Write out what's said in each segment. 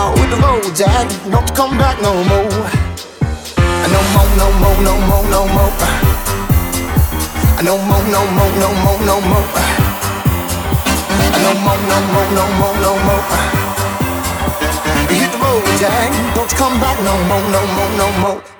no With the road, Jack Don't you come back no more no more, no more, no more, no more. No more, no more, no more, no more. No more, no more, no more, no more. Hit the road, Jack. Don't you come back no more, no more, no more.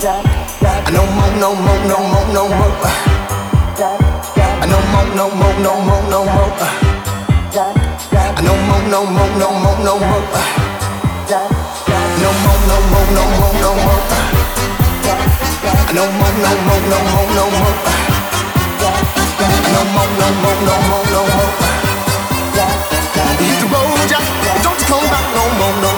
No more, no more, no more, no more. No more, no more, no more, no more. No more, no more, no more, no more. No more, no more, no more, no more. No more, no more, no more, no more. No more, no more, no more, no more. Hit the road, Jack. Don't come back no more, no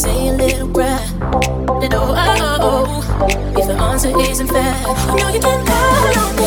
say a little prayer. Then oh, oh, oh, if the answer isn't fair, I know you can call on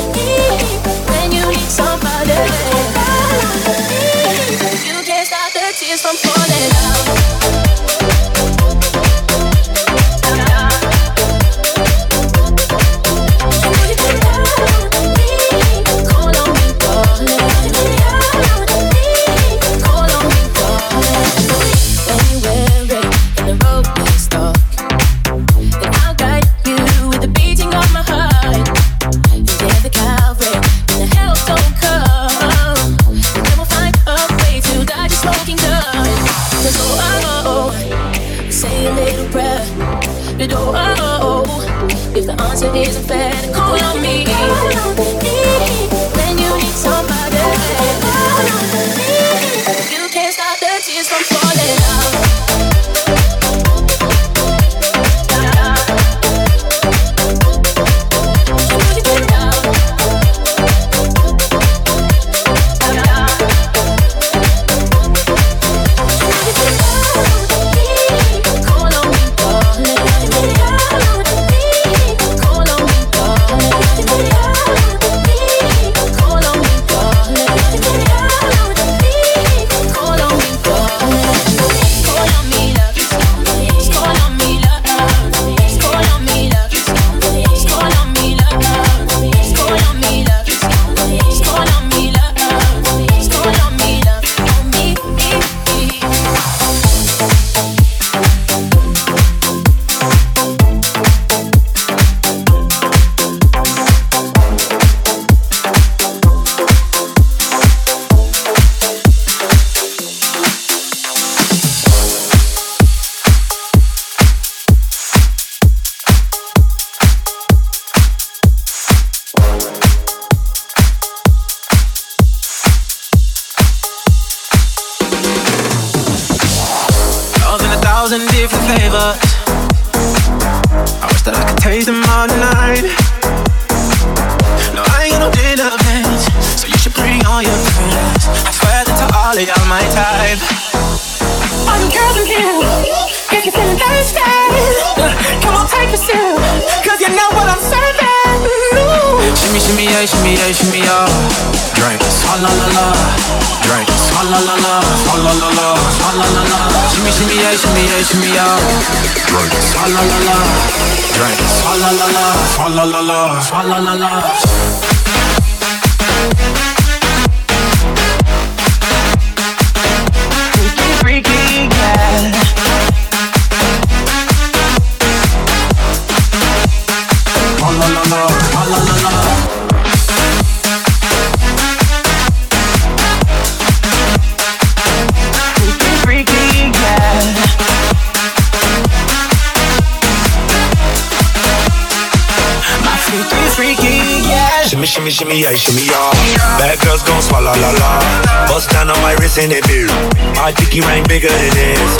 this in it, beer. My dicky rank bigger than this.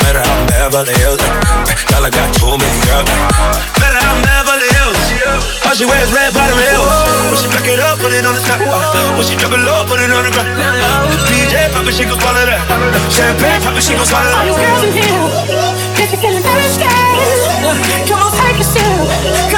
Better I'm Beverly Hills. Girl, I got too many girls. Better I'm Beverly Hills. All she wears red bottom heels. When she pack it up, put it on the top. When she drop it low, put it on the ground. DJ pop it, she gon' swallow that. Champagne pop it, she gon' swallow that. All you girls in here, if you're feeling very scared, come on, take a sip.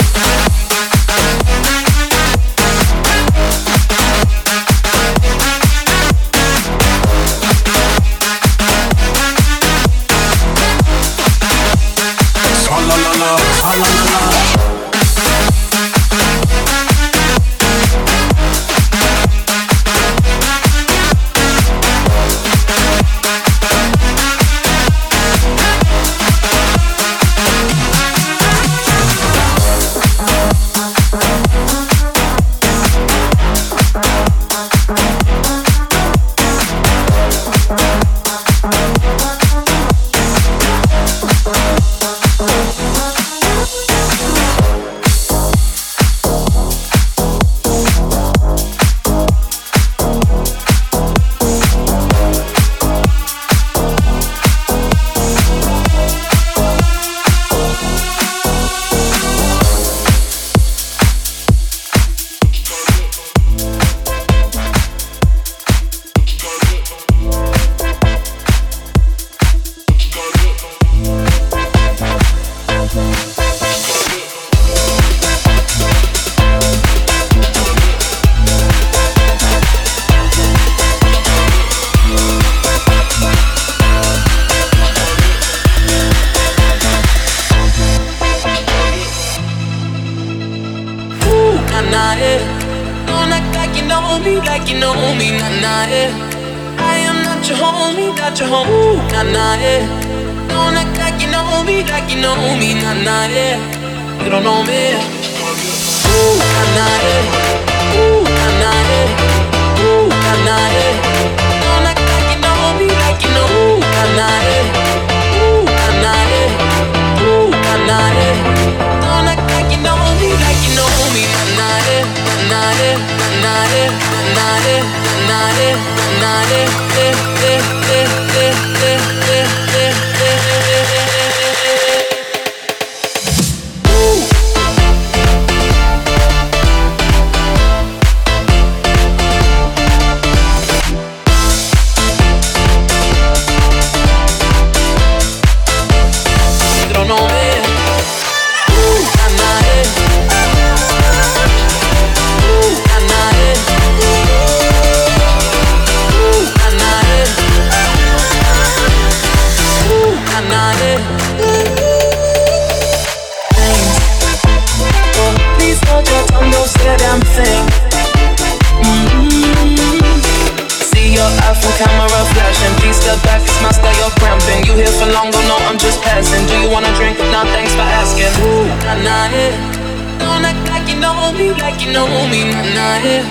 hold me like you know me, nah, nah, yeah.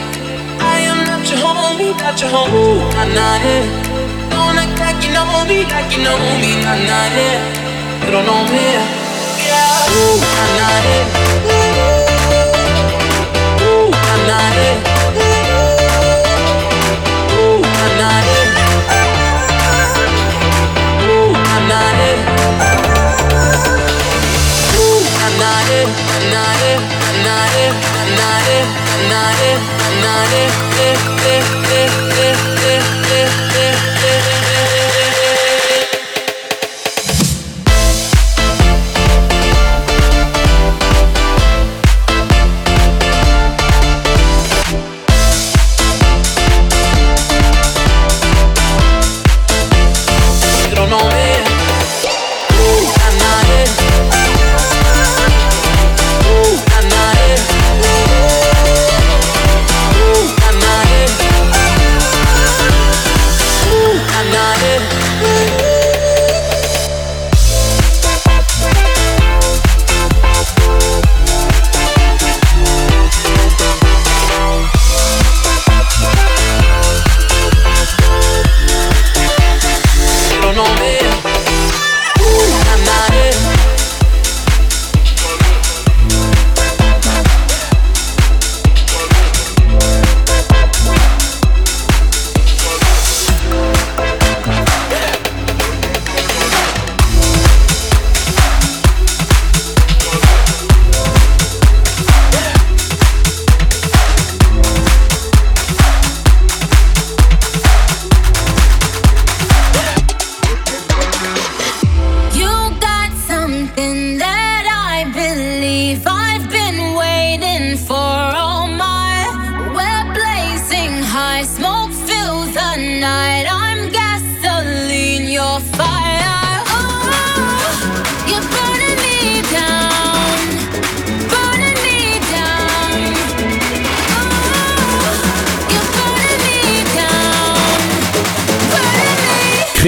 I am not your homie, not your homie, nah, nah, yeah. Don't act like you know me, like you know me, nah, nah, yeah. You don't know me, yeah. Ooh, nah, nah, yeah. Ooh, ooh, nah, yeah. Ooh, nah, nah, yeah. Ooh, nah, nah, yeah. Ooh, nah, nah, yeah. Ooh, yeah. Not it, not it,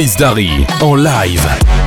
Chris Darry en live.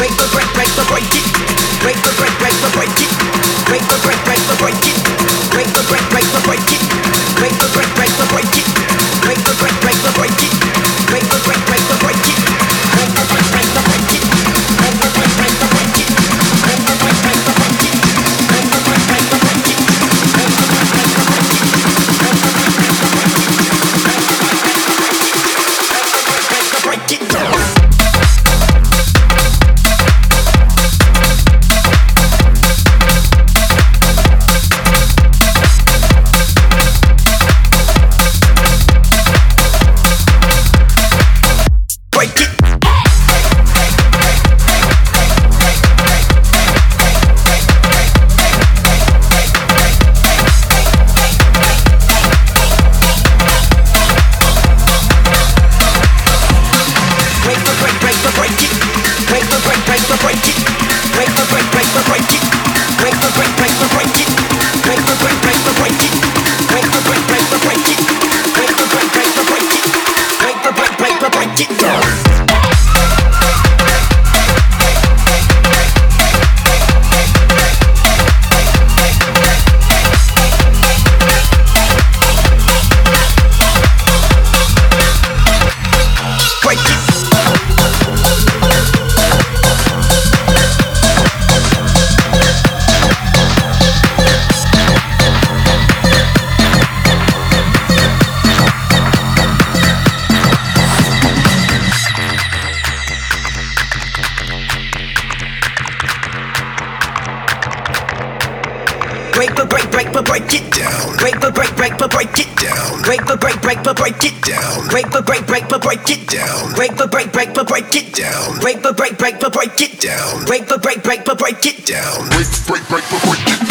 break the break break the break it break the break break the break it break the break break the break it break the break break the break it break the break break the break break the break break the break break the break break the break but break, break, but break it down. Break, but break, break, but break it down. Break, but break, break, but break it down. Break, but break, break, but break it down. Break, but break, break, but break it down. Break, but break, break, but break it down. Break, but break, break, but break it down. Break, break, break, but break it down.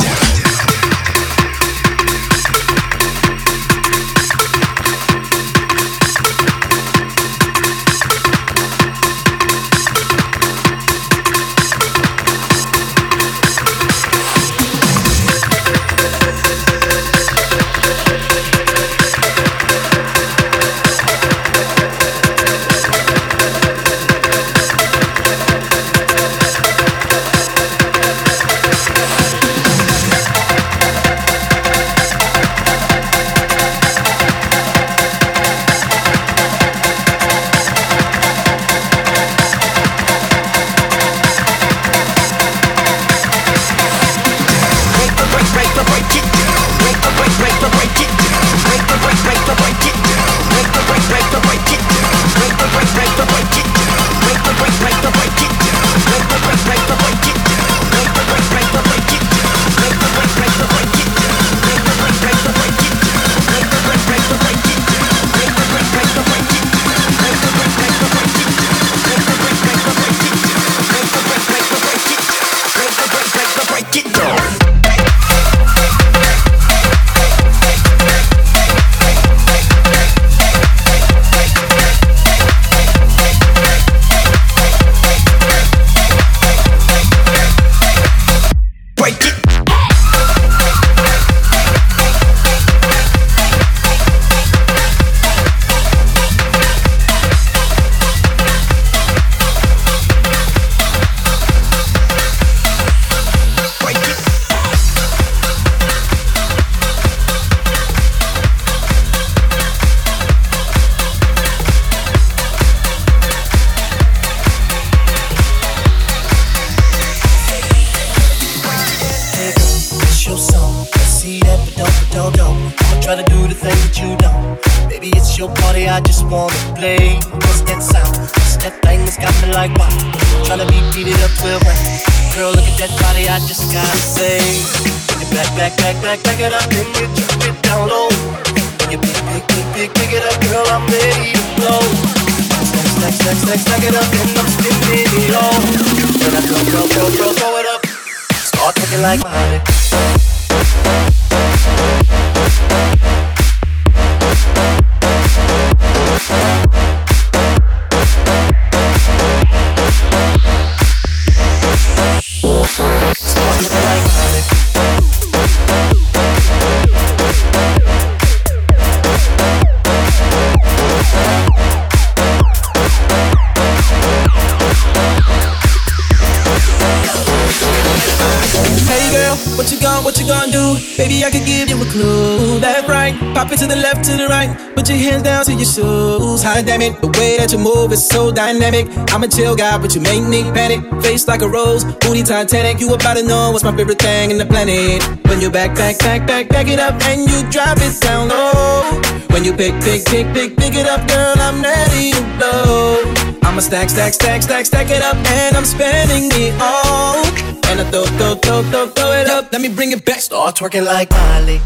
I'm a chill guy, but you make me panic. Face like a rose, booty Titanic. You about to know what's my favorite thing in the planet. When you back, back, back, back, back it up, and you drop it down low. When you pick, pick, pick, pick, pick it up, girl, I'm ready to blow. I'ma stack, stack, stack, stack, stack it up, and I'm spending it all. And I throw, throw, throw, throw, throw it up. Let me bring it back. Start twerking like Miley.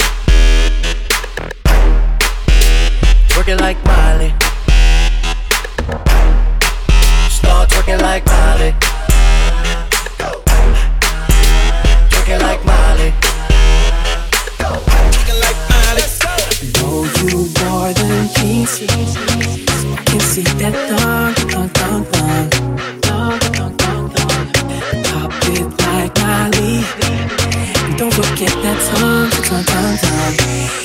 Twerking like Miley. Twerking like Miley. Twerking like Miley. Twerking like Miley. know you more than sees. I can see that thong, thong, thong, thong, thong, thong, thong, thong. Pop it like. And don't forget that tongue, tongue, tongue, tongue,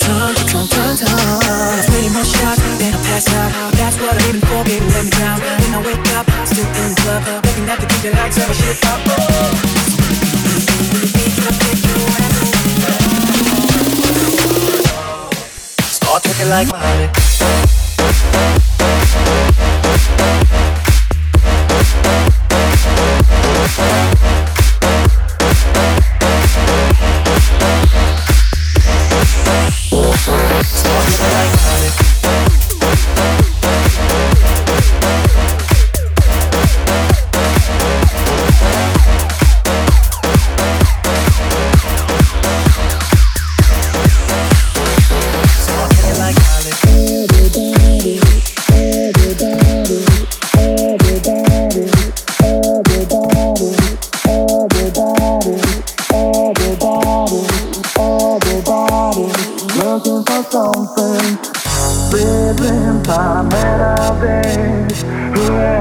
tongue, tongue, tongue, tongue. Twenty more shots, then I pass out. That's what I'm aiming for, baby. Let me down. When I wake up, I'm still in the club, looking the shit up. Start like. Start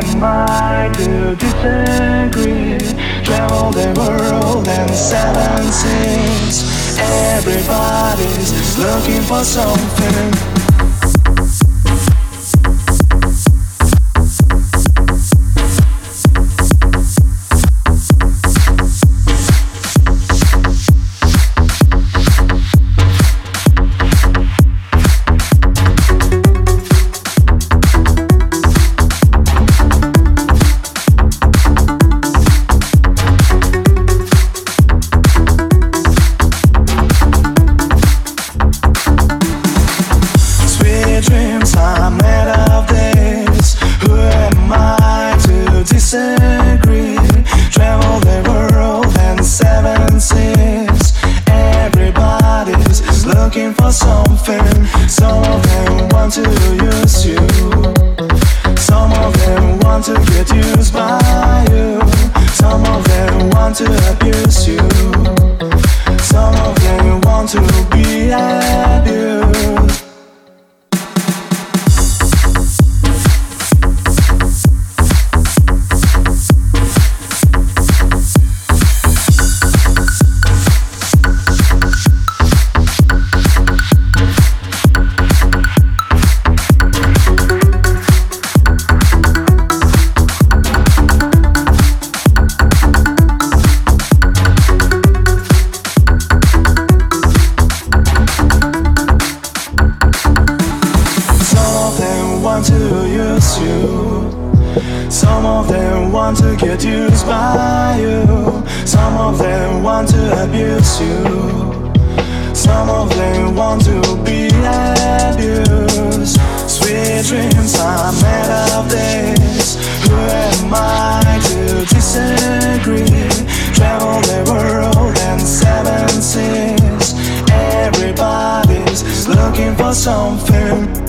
Am to disagree Travel the world and seven seas. Everybody's looking for something Some of them want to get used by you. Some of them want to abuse you. Some of them want to be abused. Sweet dreams are made of this. Who am I to disagree? Travel the world and seven seas. Everybody's looking for something.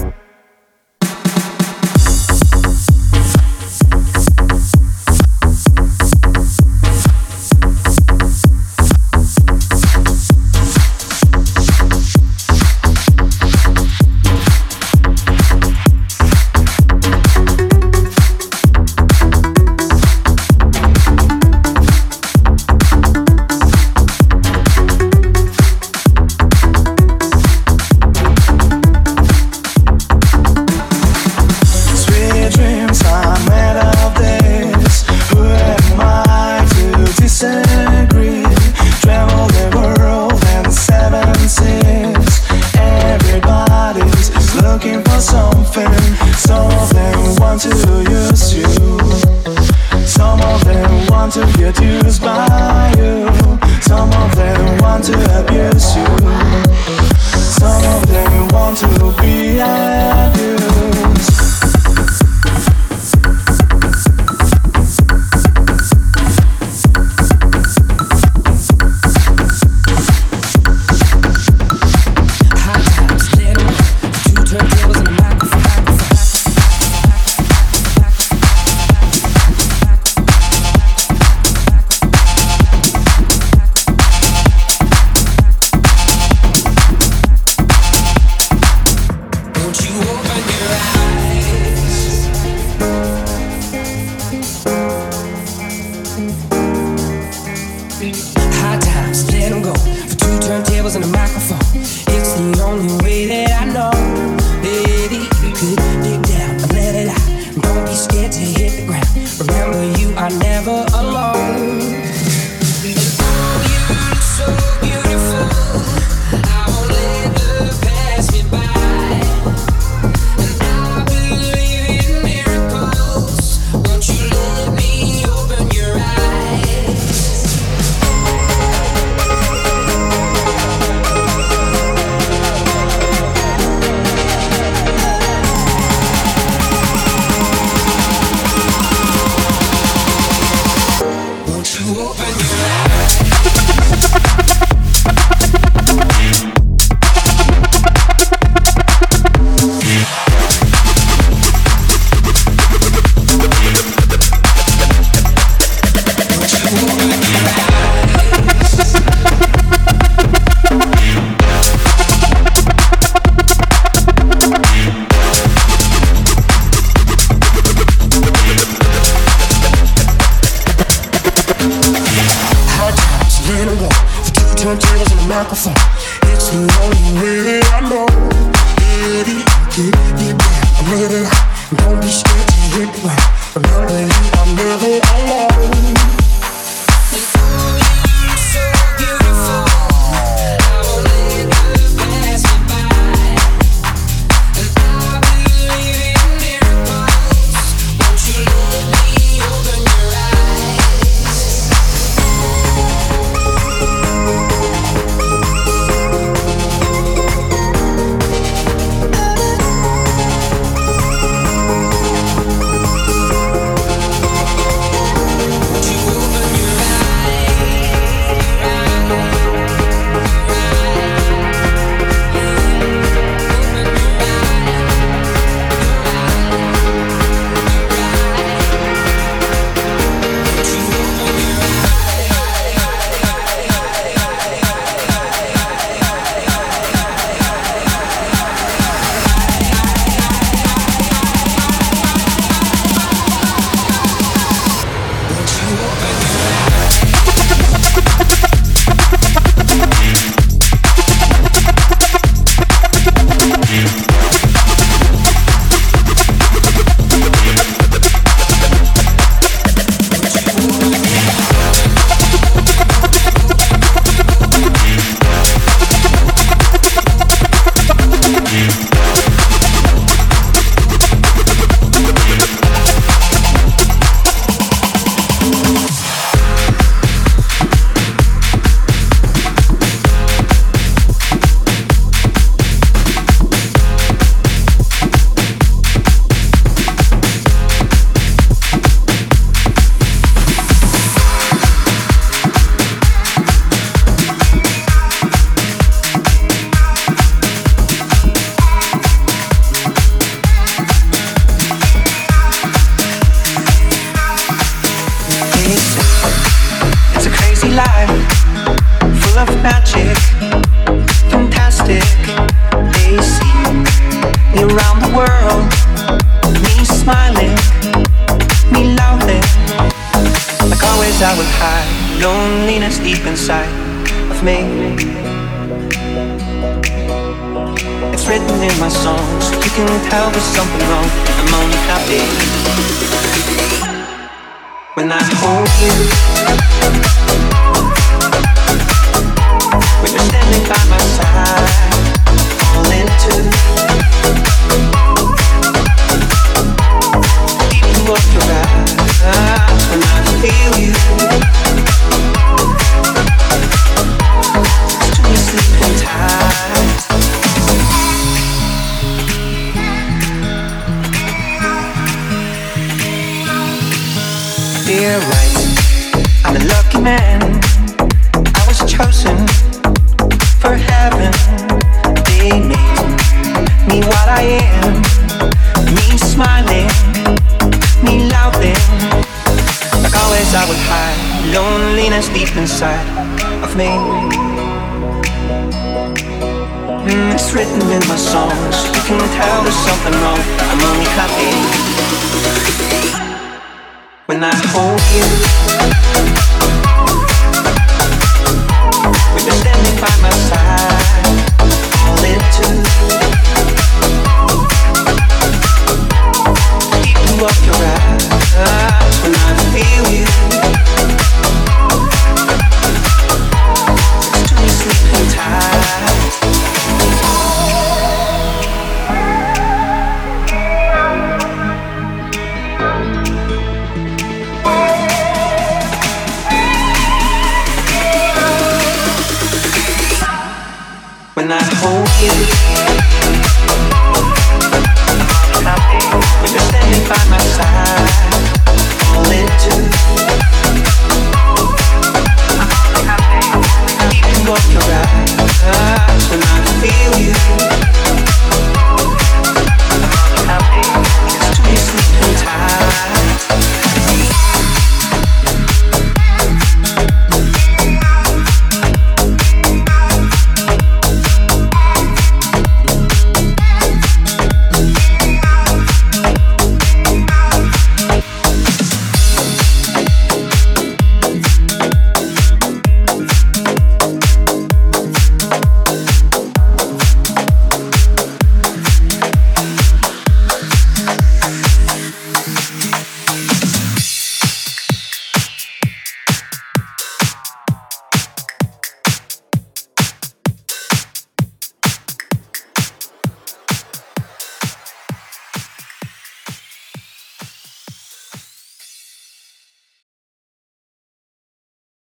Don't be scared